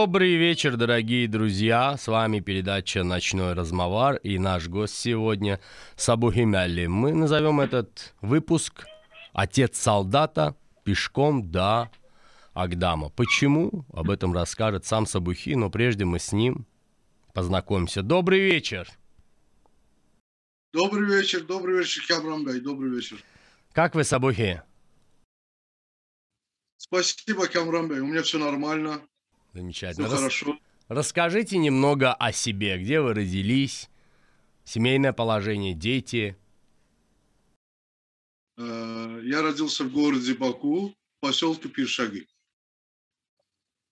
Добрый вечер, дорогие друзья. С вами передача «Ночной размовар» и наш гость сегодня Сабухи Мялли. Мы назовем этот выпуск «Отец солдата пешком до Агдама». Почему? Об этом расскажет сам Сабухи, но прежде мы с ним познакомимся. Добрый вечер. Добрый вечер, добрый вечер, Камрамбей, добрый вечер. Как вы, Сабухи? Спасибо, Камрамбей, у меня все нормально. Замечательно. Все хорошо. Расскажите немного о себе. Где вы родились? Семейное положение, дети? Э, я родился в городе Баку, в поселке Пиршаги.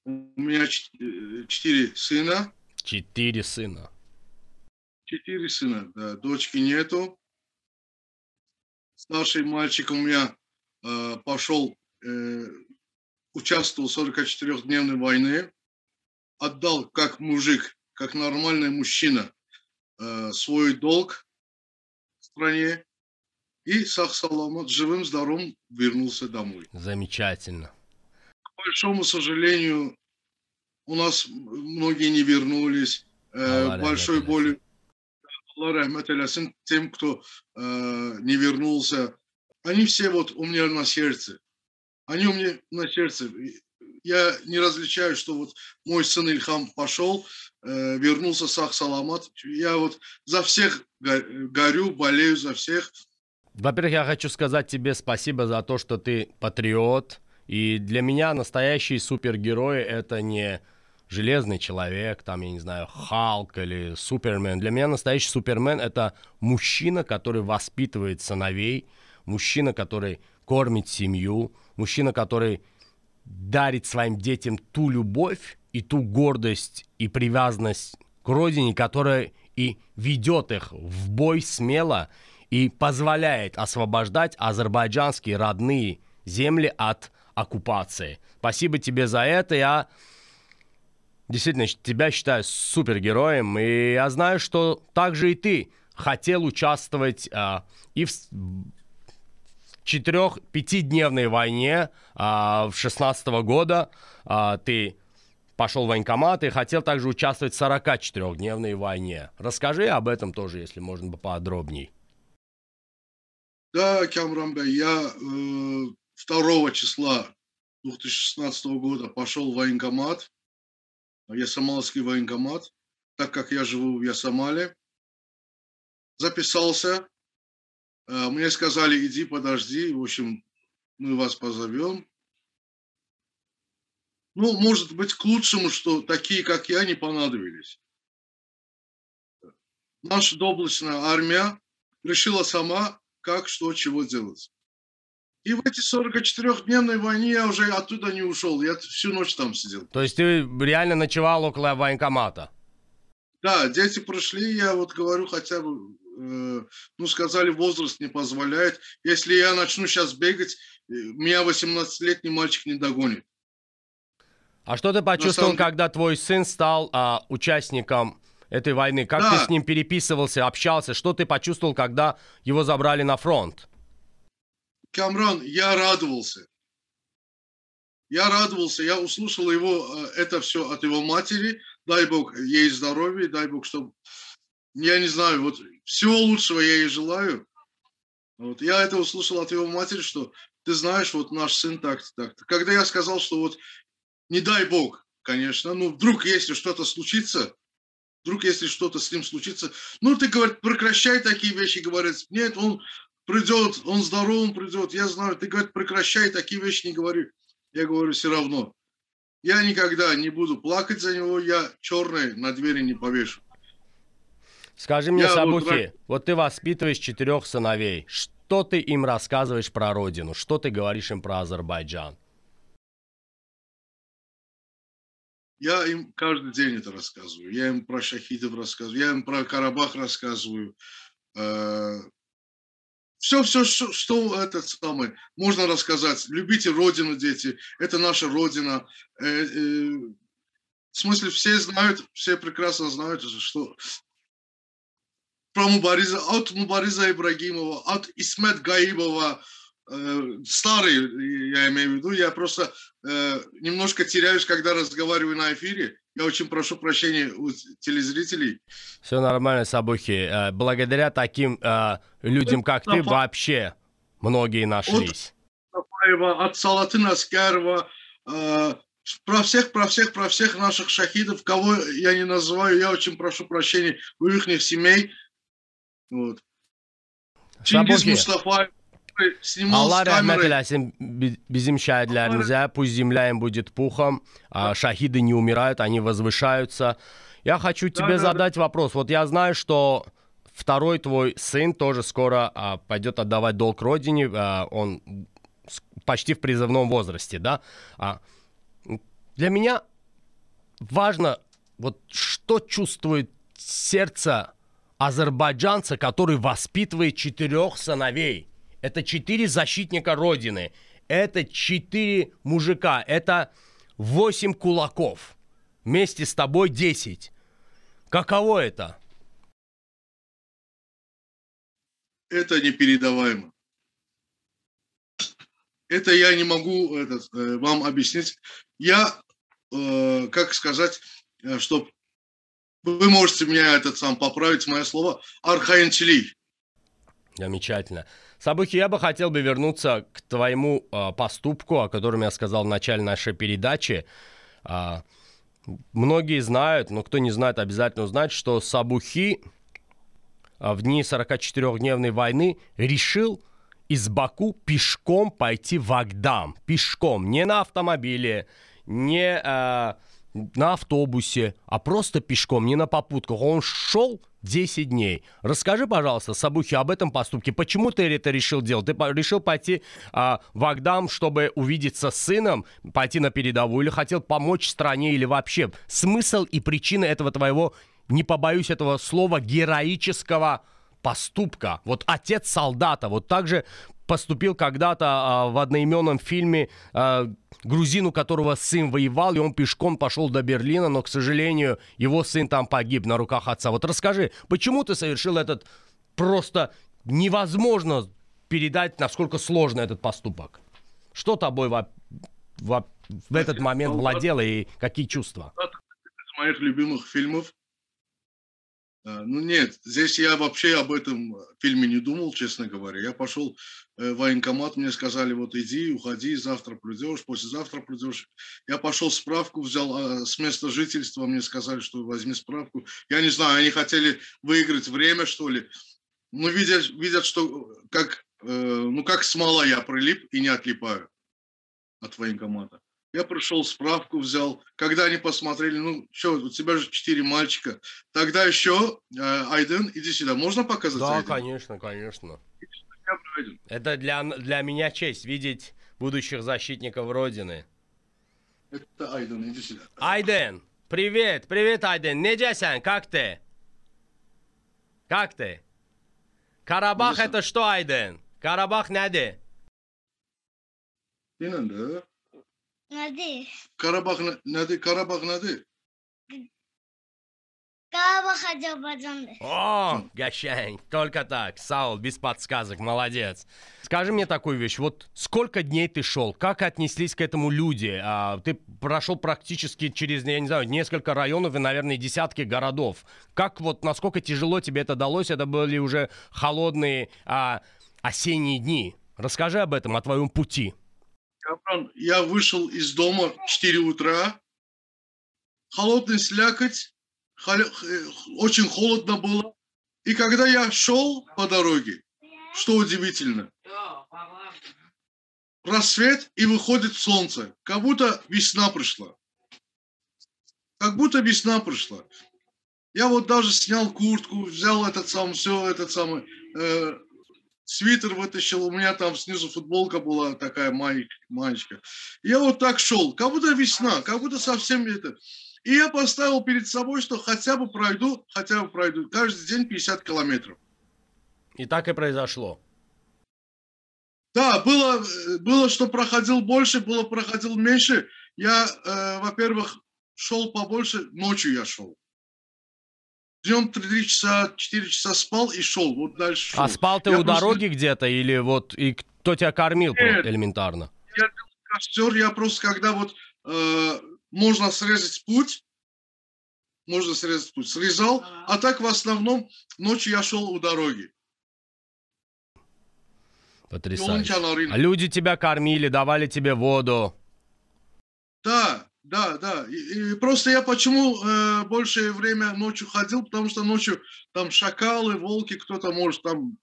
У меня э, четыре сына. Четыре сына. Четыре сына, да. Дочки нету. Старший мальчик у меня э, пошел э, участвовал в 44-дневной войне, отдал как мужик, как нормальный мужчина э, свой долг в стране и Сахсаламат живым, здоровым вернулся домой. Замечательно. К большому сожалению, у нас многие не вернулись. Э, большой боли. Аллах рахмет тем, кто э, не вернулся. Они все вот у меня на сердце они у меня на сердце. Я не различаю, что вот мой сын Ильхам пошел, э, вернулся Сах Саламат. Я вот за всех горю, болею за всех. Во-первых, я хочу сказать тебе спасибо за то, что ты патриот. И для меня настоящий супергерой это не железный человек, там, я не знаю, Халк или Супермен. Для меня настоящий Супермен это мужчина, который воспитывает сыновей, мужчина, который кормит семью, мужчина, который дарит своим детям ту любовь и ту гордость и привязанность к родине, которая и ведет их в бой смело и позволяет освобождать азербайджанские родные земли от оккупации. Спасибо тебе за это. Я действительно тебя считаю супергероем. И я знаю, что также и ты хотел участвовать а, и в, четырех-пятидневной войне а, в 16 года а, ты пошел в военкомат и хотел также участвовать в 44-дневной войне. Расскажи об этом тоже, если можно поподробнее. Да, Камрамбе, я э, 2 числа 2016 года пошел в военкомат, Ясамалский военкомат, так как я живу в Ясамале. Записался, мне сказали, иди, подожди, в общем, мы вас позовем. Ну, может быть, к лучшему, что такие, как я, не понадобились. Наша доблестная армия решила сама, как, что, чего делать. И в эти 44-дневной войне я уже оттуда не ушел. Я всю ночь там сидел. То есть ты реально ночевал около военкомата? Да, дети прошли, я вот говорю, хотя бы ну, сказали, возраст не позволяет. Если я начну сейчас бегать, э, меня 18-летний мальчик не догонит. А что ты почувствовал, самом... когда твой сын стал а, участником этой войны? Как да. ты с ним переписывался, общался? Что ты почувствовал, когда его забрали на фронт? Камран, я радовался. Я радовался, я услышал его, э, это все от его матери. Дай Бог ей здоровья, дай Бог, чтобы я не знаю, вот всего лучшего я ей желаю. Вот, я это услышал от его матери, что ты знаешь, вот наш сын так-то, так-то. Когда я сказал, что вот не дай бог, конечно, ну вдруг если что-то случится, вдруг если что-то с ним случится, ну ты, говорит, прекращай такие вещи, говорит, нет, он придет, он здоровым придет, я знаю, ты, говорит, прекращай такие вещи не говори. Я говорю, все равно. Я никогда не буду плакать за него, я черное на двери не повешу. Скажи мне, я Сабухи, вот... вот ты воспитываешь четырех сыновей. Что ты им рассказываешь про родину? Что ты говоришь им про Азербайджан? Я им каждый день это рассказываю. Я им про шахидов рассказываю, я им про Карабах рассказываю. Все, все, что, что это самое, можно рассказать. Любите родину, дети. Это наша родина. Э, э, в смысле, все знают, все прекрасно знают, что про Мубариза, от Мубариза Ибрагимова, от Исмет Гаибова, э, старый, я имею в виду, я просто э, немножко теряюсь, когда разговариваю на эфире. Я очень прошу прощения у телезрителей. Все нормально, Сабухи. Э, благодаря таким э, людям, как ты, вообще многие нашлись. От, от Салатына Аскарова, э, про всех, про всех, про всех наших шахидов, кого я не называю, я очень прошу прощения у их семей. Вот. Чингис Мустафаев Allah rəhmət eləsin bizim şəhidlərimizə. Пусть земля им будет пухом. А шахиды не умирают, они возвышаются. Я хочу тебе задать вопрос. Вот я знаю, что второй твой сын тоже скоро а, пойдет отдавать долг родине. А, он почти в призывном возрасте, да? А, для меня важно, вот что чувствует сердце азербайджанца, который воспитывает четырех сыновей. Это четыре защитника Родины. Это четыре мужика. Это восемь кулаков. Вместе с тобой десять. Каково это? Это непередаваемо. Это я не могу этот, э, вам объяснить. Я, э, как сказать, э, что вы можете меня этот сам поправить, мое слово, архаинчелий. Замечательно. Сабухи, я бы хотел бы вернуться к твоему э, поступку, о котором я сказал в начале нашей передачи. Э, многие знают, но кто не знает, обязательно узнать, что Сабухи э, в дни 44-дневной войны решил из Баку пешком пойти в Агдам. Пешком, не на автомобиле, не э, на автобусе, а просто пешком, не на попутках. Он шел 10 дней. Расскажи, пожалуйста, Сабухи, об этом поступке. Почему ты это решил делать? Ты решил пойти а, в Агдам, чтобы увидеться с сыном, пойти на передовую, или хотел помочь стране, или вообще смысл и причина этого твоего, не побоюсь этого слова, героического поступка. Вот отец солдата, вот так же поступил когда-то а, в одноименном фильме а, грузин, у которого сын воевал, и он пешком пошел до Берлина, но, к сожалению, его сын там погиб на руках отца. Вот расскажи, почему ты совершил этот просто невозможно передать, насколько сложно этот поступок? Что тобой во, во, в этот момент владело и какие чувства? Это из моих любимых фильмов а, ну нет, здесь я вообще об этом фильме не думал, честно говоря. Я пошел э, в военкомат, мне сказали, вот иди, уходи, завтра придешь, послезавтра придешь. Я пошел справку, взял а, с места жительства, мне сказали, что возьми справку. Я не знаю, они хотели выиграть время, что ли. Ну, видят, видят что как, э, ну, как смола я прилип и не отлипаю от военкомата. Я пришел, справку взял. Когда они посмотрели, ну, что, у тебя же четыре мальчика. Тогда еще, э, Айден, иди сюда. Можно показать Да, Айден? конечно, конечно. Это для, для меня честь видеть будущих защитников Родины. Это Айден, иди сюда. Айден, привет, привет, Айден. Неджесян, как ты? Как ты? Карабах это что, Айден? Карабах неде? İnandı. Qarabağ nə- nədir? Qarabağ nədir? Qarabağ Azərbaycandır. О, Гощань, только так, Саул, без подсказок, молодец. Скажи мне такую вещь, вот сколько дней ты шел, как отнеслись к этому люди? А, ты прошел практически через, я не знаю, несколько районов и, наверное, десятки городов. Как вот, насколько тяжело тебе это далось? Это были уже холодные а, осенние дни. Расскажи об этом, о твоем пути. Капран, я вышел из дома в 4 утра. Холодный слякоть. холо- э, Очень холодно было. И когда я шел по дороге, что удивительно, рассвет и выходит солнце. Как будто весна пришла. Как будто весна пришла. Я вот даже снял куртку, взял этот самый, все этот самый, э, свитер вытащил, у меня там снизу футболка была такая маленькая. Я вот так шел, как будто весна, как будто совсем это. И я поставил перед собой, что хотя бы пройду, хотя бы пройду, каждый день 50 километров. И так и произошло. Да, было, было, что проходил больше, было, проходил меньше. Я, э, во-первых, шел побольше, ночью я шел. Днем 3 часа, 4 часа спал и шел. Вот дальше шел. А спал ты Я у просто- дороги где-то или вот и Кто тебя кормил Нет. элементарно? Я делал костер, я просто когда вот э, можно срезать путь, можно срезать путь, срезал, а так в основном ночью я шел у дороги. Потрясающе. А люди тебя кормили, давали тебе воду. Да, да, да. И, и просто я почему э, большее время ночью ходил, потому что ночью там шакалы, волки, кто-то может там,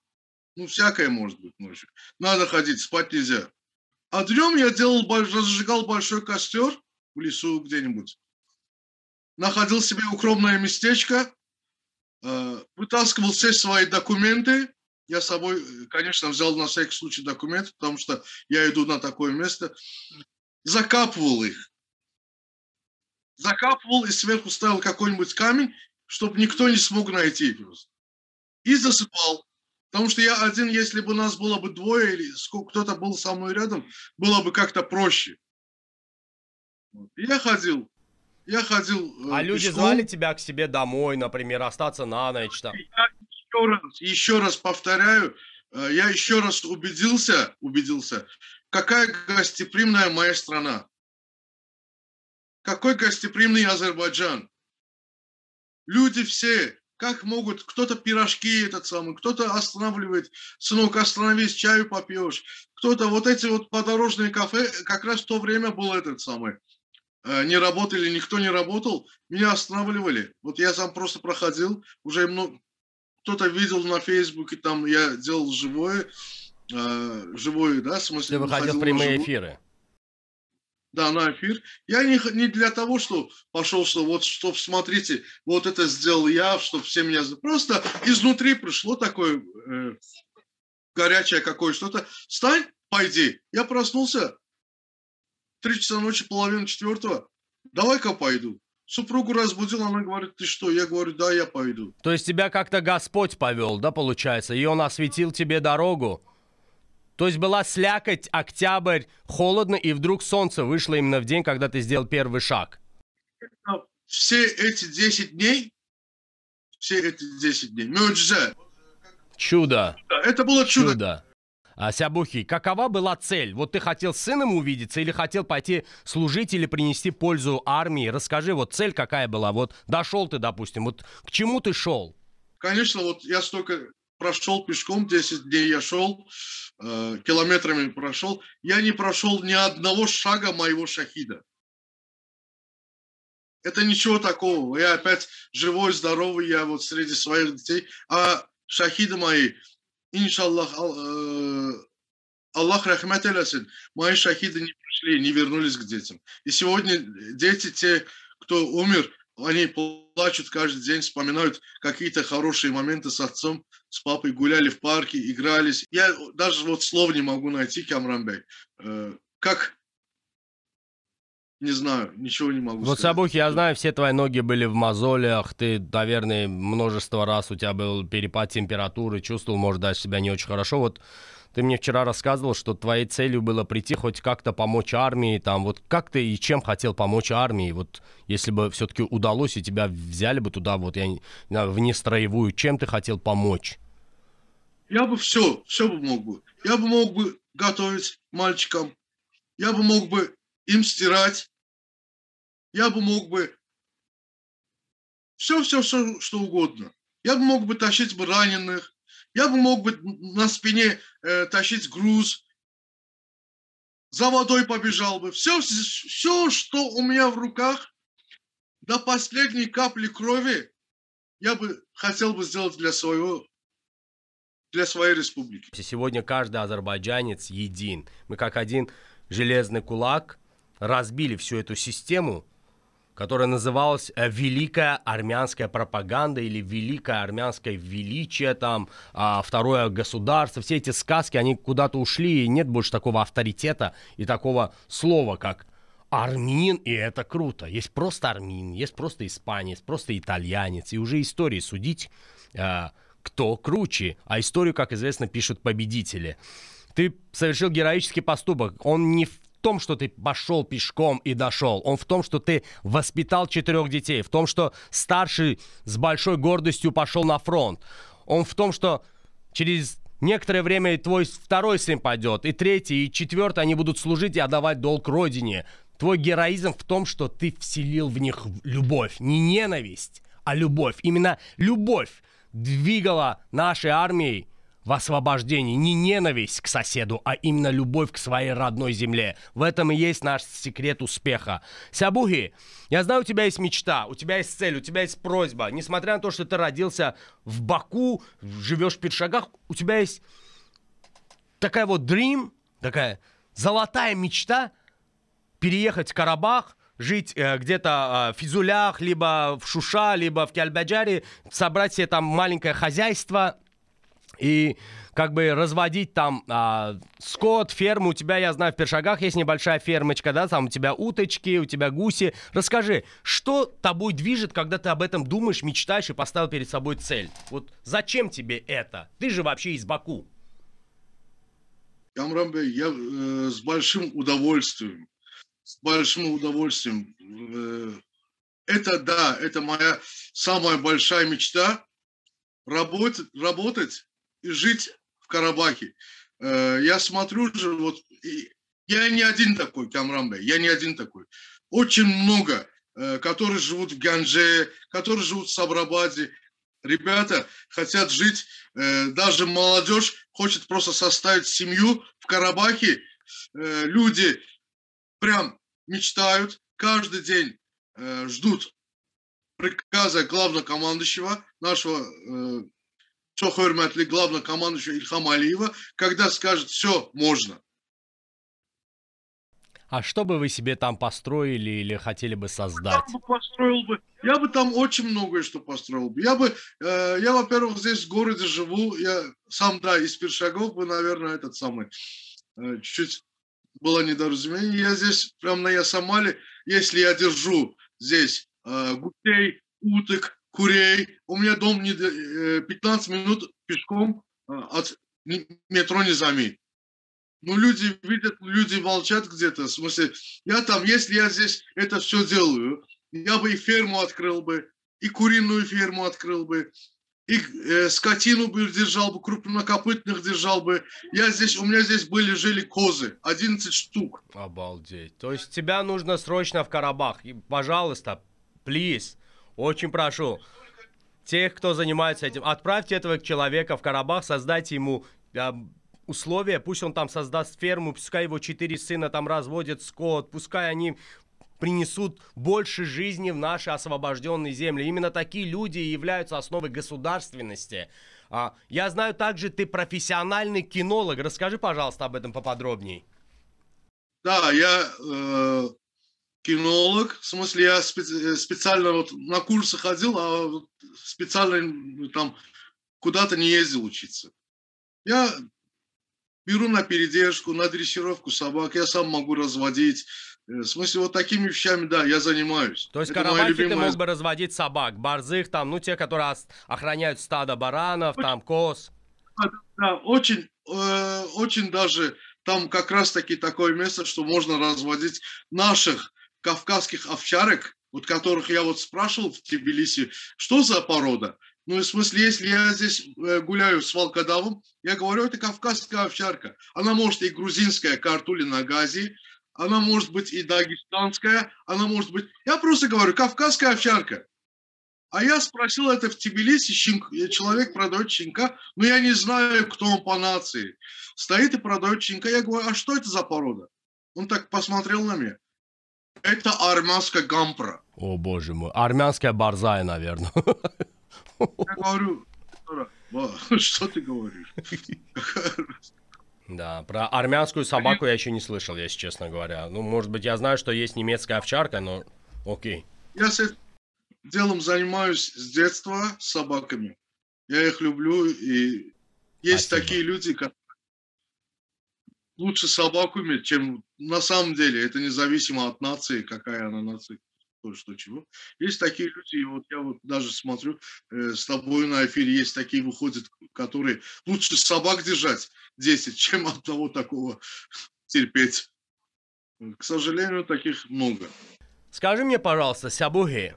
ну, всякое может быть ночью. Надо ходить, спать нельзя. А днем я делал, разжигал большой костер в лесу где-нибудь. Находил себе укромное местечко, э, вытаскивал все свои документы. Я с собой, конечно, взял на всякий случай документы, потому что я иду на такое место. Закапывал их закапывал и сверху ставил какой-нибудь камень, чтобы никто не смог найти просто. И засыпал. Потому что я один, если бы нас было бы двое или кто-то был со мной рядом, было бы как-то проще. Вот. Я ходил. Я ходил. э, А люди пешком. звали тебя к себе домой, например, остаться на ночь там. Я еще раз, еще раз повторяю, э, я еще раз убедился, убедился, какая гостеприимная моя страна. Какой гостеприимный Азербайджан. Люди все, как могут, кто-то пирожки этот самый, кто-то останавливает, сынок, остановись, чаю попьешь. Кто-то вот эти вот подорожные кафе, как раз в то время был этот самый, э, не работали, никто не работал, меня останавливали. Вот я там просто проходил, уже много, кто-то видел на Фейсбуке, там я делал живое, э, живое, да, в смысле. Ты выходил в прямые живое. эфиры. Да, на эфир. Я не, не для того, что пошел, что вот, чтоб, смотрите, вот это сделал я, чтобы все меня... Просто изнутри пришло такое э, горячее какое что-то. Встань, пойди. Я проснулся, три часа ночи, половина четвертого. Давай-ка пойду. Супругу разбудил, она говорит, ты что? Я говорю, да, я пойду. То есть тебя как-то Господь повел, да, получается? И Он осветил тебе дорогу? То есть была слякоть, октябрь, холодно, и вдруг солнце вышло именно в день, когда ты сделал первый шаг. Все эти 10 дней, все эти 10 дней, мюджзе, Чудо, это было чудо. чудо. А, Сябухи, какова была цель? Вот ты хотел с сыном увидеться или хотел пойти служить или принести пользу армии? Расскажи, вот цель какая была? Вот дошел ты, допустим, вот к чему ты шел? Конечно, вот я столько прошел пешком, 10 дней я шел, э, километрами прошел. Я не прошел ни одного шага моего шахида. Это ничего такого. Я опять живой, здоровый, я вот среди своих детей. А шахиды мои, иншаллах, ал- э, Аллах рахмет элесин, мои шахиды не пришли, не вернулись к детям. И сегодня дети, те, кто умер, они плачут каждый день, вспоминают какие-то хорошие моменты с отцом, с папой, гуляли в парке, игрались. Я даже вот слов не могу найти, Камранбей. Э, Как? Не знаю, ничего не могу Вот, сказать. Сабухи, я знаю, все твои ноги были в мозолях, ты, наверное, множество раз у тебя был перепад температуры, чувствовал, может, даже себя не очень хорошо. Вот ты мне вчера рассказывал, что твоей целью было прийти хоть как-то помочь армии, там, вот как ты и чем хотел помочь армии, вот если бы все-таки удалось, и тебя взяли бы туда, вот, я не знаю, в нестроевую, чем ты хотел помочь? Я бы все, все бы мог бы. Я бы мог бы готовить мальчикам. Я бы мог бы им стирать. Я бы мог бы все, все, все, что угодно. Я бы мог бы тащить бы раненых. Я бы мог бы на спине э, тащить груз. За водой побежал бы. Все, все, что у меня в руках, до последней капли крови, я бы хотел бы сделать для своего для своей республики. Сегодня каждый азербайджанец един. Мы как один железный кулак разбили всю эту систему, которая называлась э, Великая армянская пропаганда или Великое армянское величие, там, а, второе государство. Все эти сказки, они куда-то ушли, и нет больше такого авторитета и такого слова, как армянин, и это круто. Есть просто армянин, есть просто испанец, просто итальянец, и уже истории судить, э, кто круче. А историю, как известно, пишут победители. Ты совершил героический поступок. Он не в том, что ты пошел пешком и дошел. Он в том, что ты воспитал четырех детей. В том, что старший с большой гордостью пошел на фронт. Он в том, что через некоторое время твой второй сын пойдет, и третий, и четвертый, они будут служить и отдавать долг родине. Твой героизм в том, что ты вселил в них любовь, не ненависть, а любовь. Именно любовь двигала нашей армией в освобождении. Не ненависть к соседу, а именно любовь к своей родной земле. В этом и есть наш секрет успеха. Сябуги, я знаю, у тебя есть мечта, у тебя есть цель, у тебя есть просьба. Несмотря на то, что ты родился в Баку, живешь в Першагах, у тебя есть такая вот dream, такая золотая мечта переехать в Карабах, жить э, где-то э, в Физулях, либо в Шуша, либо в Кельбаджаре, собрать себе там маленькое хозяйство и как бы разводить там а, скот, ферму. У тебя, я знаю, в Першагах есть небольшая фермочка, да, там у тебя уточки, у тебя гуси. Расскажи, что тобой движет, когда ты об этом думаешь, мечтаешь и поставил перед собой цель? Вот зачем тебе это? Ты же вообще из Баку. Камрамбе, я э, с большим удовольствием с большим удовольствием. Э, это, да, это моя самая большая мечта. Работать, работать и жить в Карабахе. Э, я смотрю же, вот, я не один такой, Камрамбе, я не один такой. Очень много, э, которые живут в Ганже, которые живут в Сабрабаде. Ребята хотят жить, даже молодежь хочет просто составить семью в Карабахе. Люди прям мечтают, каждый день э, ждут приказа главнокомандующего, нашего э, Чохойрматли, главнокомандующего Ильхама Алиева, когда скажет, все, можно. А что бы вы себе там построили или хотели бы создать? Я бы построил бы, я бы там очень многое что построил бы. Я бы, э, я, во-первых, здесь в городе живу, я сам, да, из Першагов бы, наверное, этот самый, э, чуть-чуть было недоразумение. Я здесь, прямо на Ясамале, если я держу здесь э, гусей, уток, курей, у меня дом не, э, 15 минут пешком э, от метро Низами. Ну, люди видят, люди молчат где-то. В смысле, я там, если я здесь это все делаю, я бы и ферму открыл бы, и куриную ферму открыл бы, и э, скотину бы держал бы, крупнокопытных держал бы. Я здесь, у меня здесь были, жили козы, 11 штук. Обалдеть. То есть тебя нужно срочно в Карабах. И, пожалуйста, плиз, очень прошу, тех, кто занимается этим, отправьте этого человека в Карабах, создайте ему э, условия, пусть он там создаст ферму, пускай его четыре сына там разводят скот, пускай они принесут больше жизни в наши освобожденные земли. Именно такие люди являются основой государственности. А, я знаю также, ты профессиональный кинолог. Расскажи, пожалуйста, об этом поподробнее. Да, я э, кинолог. В смысле, я специ- специально вот на курсы ходил, а специально там куда-то не ездил учиться. Я беру на передержку, на дрессировку собак, я сам могу разводить, в смысле, вот такими вещами, да, я занимаюсь. То есть Карабахе любимая... ты мог бы разводить собак, борзых там, ну, те, которые охраняют стадо баранов, очень, там, коз. Да, да очень, э, очень даже там как раз-таки такое место, что можно разводить наших кавказских овчарок, вот которых я вот спрашивал в Тбилиси, что за порода? Ну, в смысле, если я здесь э, гуляю с волкодавом, я говорю, это кавказская овчарка. Она может и грузинская, картули на газе, она может быть и дагестанская, она может быть... Я просто говорю, кавказская овчарка. А я спросил это в Тбилиси, щенк, человек продает щенка, но я не знаю, кто он по нации. Стоит и продает щенка. Я говорю, а что это за порода? Он так посмотрел на меня. Это армянская гампра. О, боже мой. Армянская борзая, наверное. Я говорю, что ты говоришь? Да, про армянскую собаку я еще не слышал, если честно говоря. Ну, может быть, я знаю, что есть немецкая овчарка, но окей. Я с этим делом занимаюсь с детства с собаками. Я их люблю, и есть Спасибо. такие люди, которые лучше собаку иметь, чем на самом деле. Это независимо от нации, какая она нация то, что чего. Есть такие люди, и вот я вот даже смотрю, э, с тобой на эфире есть такие выходят, которые лучше собак держать 10, чем одного такого терпеть. К сожалению, таких много. Скажи мне, пожалуйста, Сябуги,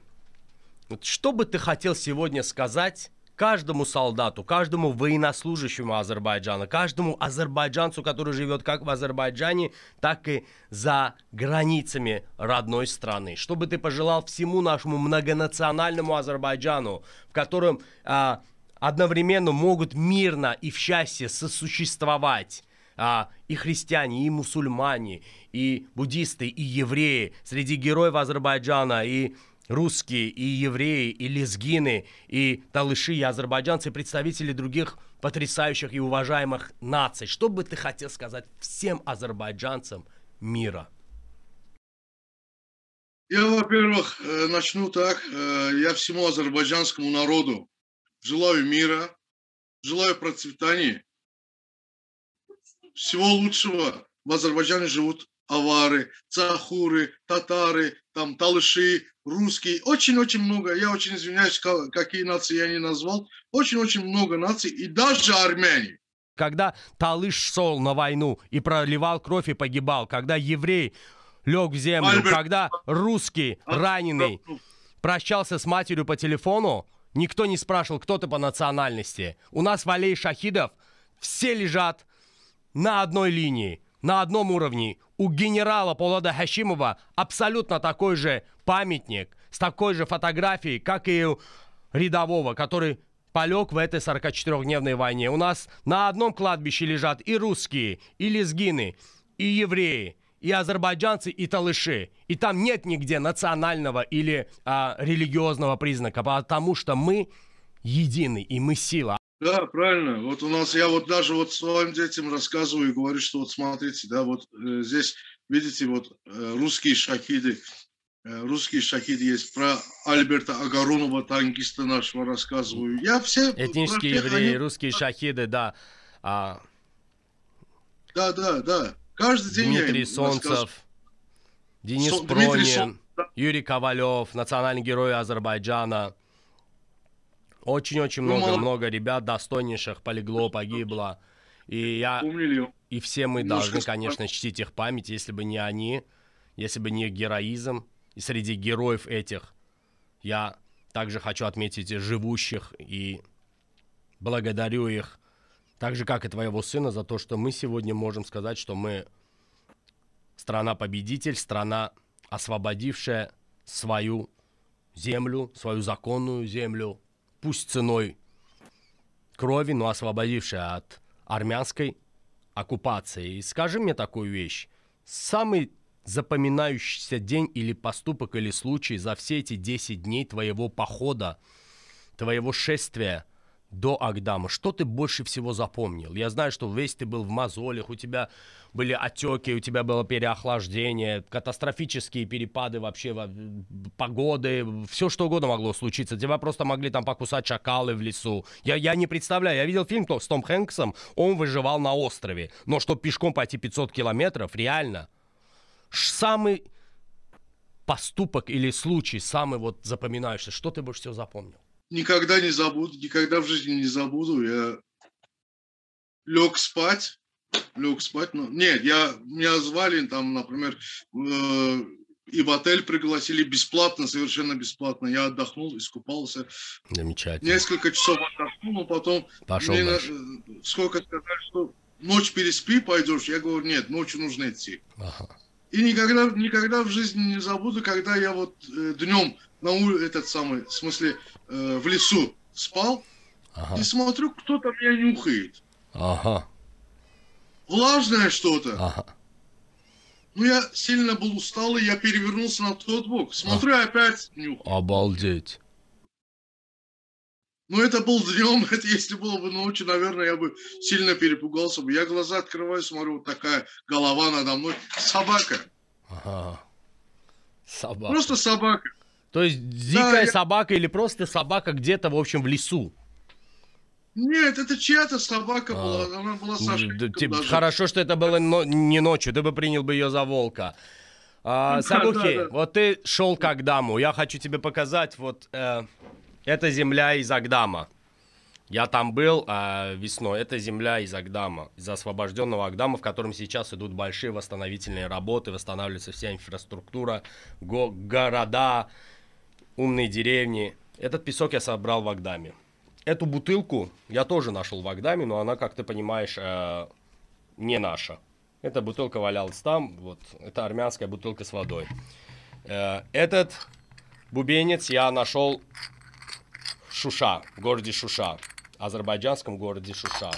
вот что бы ты хотел сегодня сказать каждому солдату, каждому военнослужащему Азербайджана, каждому азербайджанцу, который живет как в Азербайджане, так и за границами родной страны. Что бы ты пожелал всему нашему многонациональному Азербайджану, в котором а, одновременно могут мирно и в счастье сосуществовать а, и христиане, и мусульмане, и буддисты, и евреи, среди героев Азербайджана, и русские, и евреи, и лезгины, и талыши, и азербайджанцы, и представители других потрясающих и уважаемых наций. Что бы ты хотел сказать всем азербайджанцам мира? Я, во-первых, э, начну так. Э, я всему азербайджанскому народу желаю мира, желаю процветания, всего лучшего. В Азербайджане живут авары, цахуры, татары, там талыши, русские, очень-очень много, я очень извиняюсь, какие нации я не назвал, очень-очень много наций, и даже армяне. Когда Талыш шел на войну и проливал кровь и погибал, когда еврей лег в землю, Альберт, когда русский раненый прощался с матерью по телефону, никто не спрашивал, кто ты по национальности. У нас в аллее шахидов все лежат на одной линии на одном уровне. У генерала Полода Хашимова абсолютно такой же памятник с такой же фотографией, как и у рядового, который полег в этой 44-дневной войне. У нас на одном кладбище лежат и русские, и лезгины, и евреи, и азербайджанцы, и талыши. И там нет нигде национального или а, религиозного признака, потому что мы едины, и мы сила. Да, правильно. Вот у нас, я вот даже вот своим детям рассказываю и говорю, что вот смотрите, да, вот э, здесь, видите, вот э, русские шахиды, э, русские шахиды есть. Про Альберта Агаронова, танкиста нашего, рассказываю. Я все... Этнические евреи, они... русские шахиды, да. А... Да, да, да. Каждый день Дмитрий Солнцев, Денис Со... Пронин, Дмитрий Сон... Юрий Ковалев, национальный герой Азербайджана. Очень-очень много, ну, много ребят достойнейших полегло, погибло. И я... И все мы должны, конечно, чтить их память, если бы не они, если бы не их героизм. И среди героев этих я также хочу отметить живущих и благодарю их, так же, как и твоего сына, за то, что мы сегодня можем сказать, что мы страна-победитель, страна, освободившая свою землю, свою законную землю, пусть ценой крови, но освободившая от армянской оккупации. И скажи мне такую вещь. Самый запоминающийся день или поступок или случай за все эти 10 дней твоего похода, твоего шествия – до Агдама, что ты больше всего запомнил? Я знаю, что весь ты был в мозолях, у тебя были отеки, у тебя было переохлаждение, катастрофические перепады вообще, погоды, все что угодно могло случиться. Тебя просто могли там покусать шакалы в лесу. Я, я не представляю, я видел фильм с Том Хэнксом, он выживал на острове, но чтобы пешком пойти 500 километров, реально. Самый поступок или случай, самый вот запоминающийся, что ты больше всего запомнил? Никогда не забуду, никогда в жизни не забуду. Я лег спать, лег спать. Ну, нет, я, меня звали там, например, э, и в отель пригласили бесплатно, совершенно бесплатно. Я отдохнул, искупался. Замечательно. Несколько часов отдохнул, но потом Пошел мне дальше. сколько сказали, что ночь переспи, пойдешь. Я говорю, нет, ночью нужно идти. Ага. И никогда, никогда в жизни не забуду, когда я вот э, днем на улице, этот самый, в смысле, э, в лесу спал, ага. и смотрю, кто-то меня нюхает. Ага. Влажное что-то. Ага. Ну, я сильно был усталый, я перевернулся на тот бок. Смотрю, а. опять нюх. Обалдеть. Ну, это был днем, это если было бы ночью, наверное, я бы сильно перепугался бы. Я глаза открываю, смотрю, вот такая голова надо мной. Собака. Ага. Собака. Просто собака. То есть дикая да, собака я... или просто собака где-то, в общем, в лесу? Нет, это чья-то собака а. была, она была Саша. Да, хорошо, что это было но, не ночью, ты бы принял бы ее за волка. А, Сабухи, да, да. вот ты шел к Агдаму, я хочу тебе показать, вот э, эта земля из Агдама. Я там был э, весной. Это земля из Агдама, из освобожденного Агдама, в котором сейчас идут большие восстановительные работы, восстанавливается вся инфраструктура, го- города, умные деревни. Этот песок я собрал в Агдаме. эту бутылку я тоже нашел в Агдаме, но она, как ты понимаешь, э, не наша. Эта бутылка валялась там, вот, это армянская бутылка с водой. Э, этот бубенец я нашел в Шуша, в городе Шуша, азербайджанском городе Шуша.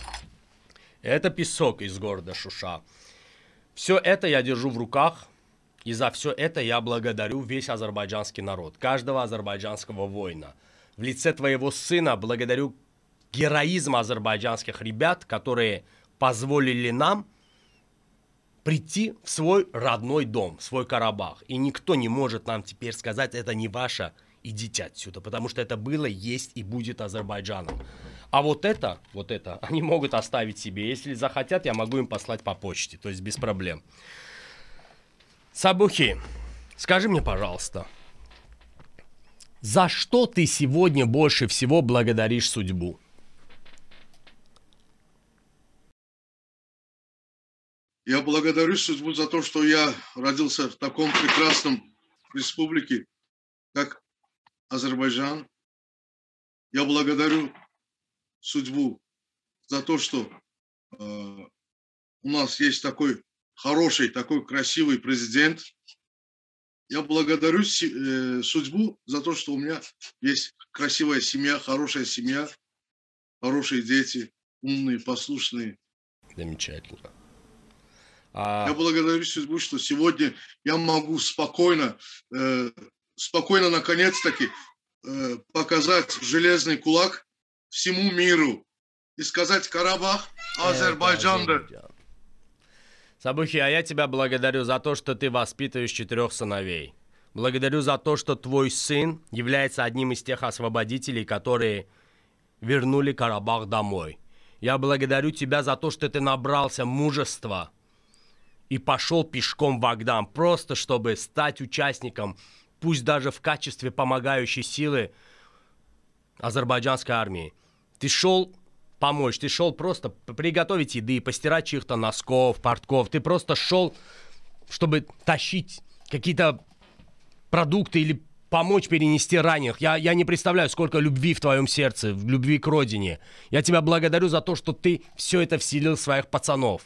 Это песок из города Шуша. Все это я держу в руках, и за все это я благодарю весь азербайджанский народ, каждого азербайджанского воина. В лице твоего сына благодарю героизм азербайджанских ребят, которые позволили нам прийти в свой родной дом, в свой Карабах. И никто не может нам теперь сказать, это не ваше, идите отсюда, потому что это было, есть и будет Азербайджаном. А вот это, вот это, они могут оставить себе. Если захотят, я могу им послать по почте, то есть без проблем. Сабухи, скажи мне, пожалуйста, за что ты сегодня больше всего благодаришь судьбу? Я благодарю судьбу за то, что я родился в таком прекрасном республике, как Азербайджан. Я благодарю судьбу за то, что э, у нас есть такой хороший, такой красивый президент. Я благодарю э, судьбу за то, что у меня есть красивая семья, хорошая семья, хорошие дети, умные, послушные. Замечательно. А... Я благодарю судьбу, что сегодня я могу спокойно, э, спокойно наконец-таки э, показать железный кулак всему миру и сказать Карабах, Азербайджан. Сабухи, а я тебя благодарю за то, что ты воспитываешь четырех сыновей. Благодарю за то, что твой сын является одним из тех освободителей, которые вернули Карабах домой. Я благодарю тебя за то, что ты набрался мужества и пошел пешком в Агдам, просто чтобы стать участником, пусть даже в качестве помогающей силы азербайджанской армии. Ты шел помочь, ты шел просто приготовить еды, постирать чьих-то носков, портков. Ты просто шел, чтобы тащить какие-то продукты или помочь перенести раненых. Я, я не представляю, сколько любви в твоем сердце, в любви к родине. Я тебя благодарю за то, что ты все это вселил в своих пацанов.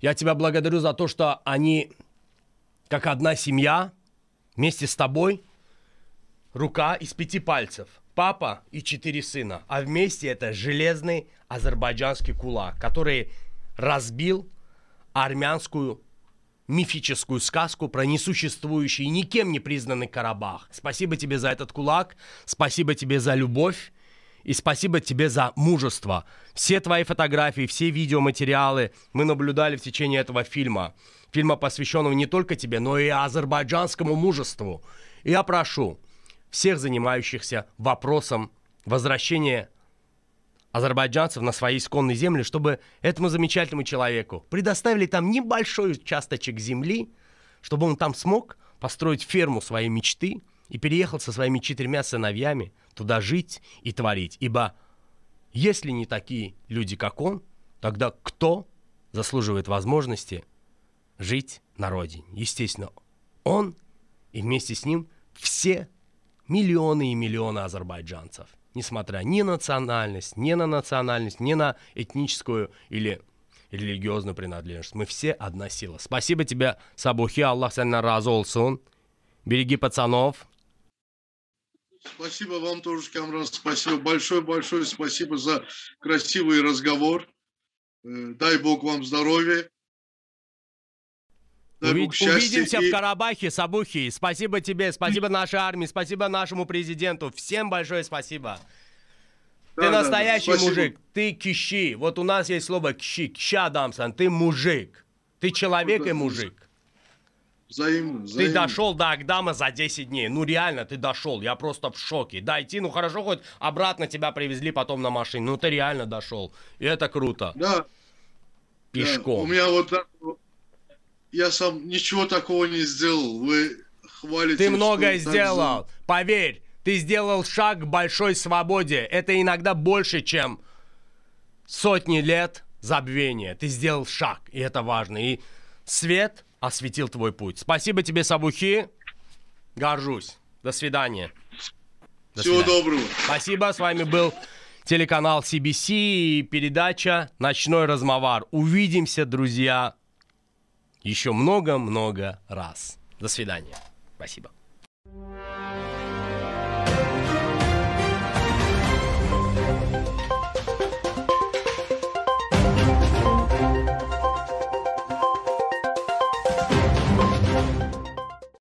Я тебя благодарю за то, что они, как одна семья, вместе с тобой, рука из пяти пальцев. Папа и четыре сына. А вместе это железный азербайджанский кулак, который разбил армянскую мифическую сказку про несуществующий, никем не признанный Карабах. Спасибо тебе за этот кулак, спасибо тебе за любовь, и спасибо тебе за мужество. Все твои фотографии, все видеоматериалы мы наблюдали в течение этого фильма. Фильма, посвященного не только тебе, но и азербайджанскому мужеству. И я прошу всех занимающихся вопросом возвращения азербайджанцев на свои исконные земли, чтобы этому замечательному человеку предоставили там небольшой участочек земли, чтобы он там смог построить ферму своей мечты и переехал со своими четырьмя сыновьями туда жить и творить. Ибо если не такие люди, как он, тогда кто заслуживает возможности жить на родине? Естественно, он и вместе с ним все миллионы и миллионы азербайджанцев, несмотря ни на национальность, ни на национальность, ни на этническую или религиозную принадлежность. Мы все одна сила. Спасибо тебе, Сабухи, Аллах сенна разу олсун. Береги пацанов, Спасибо вам тоже, Камран. Спасибо. Большое-большое спасибо за красивый разговор. Э, дай Бог вам здоровья. Дай Увид- Увидимся и... в Карабахе, Сабухи. Спасибо тебе, спасибо нашей армии, спасибо нашему президенту. Всем большое спасибо. Да, ты да, настоящий да, мужик, ты кищи. Вот у нас есть слово кищи, кща дамсан, ты мужик. Ты человек и мужик. Взаимно, взаимно. Ты дошел до Агдама за 10 дней. Ну реально, ты дошел. Я просто в шоке. Дойти, ну хорошо, хоть обратно тебя привезли потом на машине. Ну ты реально дошел. И это круто. Да. Пешком. Да. У меня вот я сам ничего такого не сделал. Вы хвалите. Ты многое сделал. Так... Поверь, ты сделал шаг к большой свободе. Это иногда больше, чем сотни лет забвения. Ты сделал шаг, и это важно. И свет осветил твой путь. Спасибо тебе, Сабухи. Горжусь. До свидания. До Всего свидания. доброго. Спасибо. С вами был телеканал CBC и передача «Ночной размовар». Увидимся, друзья, еще много-много раз. До свидания. Спасибо.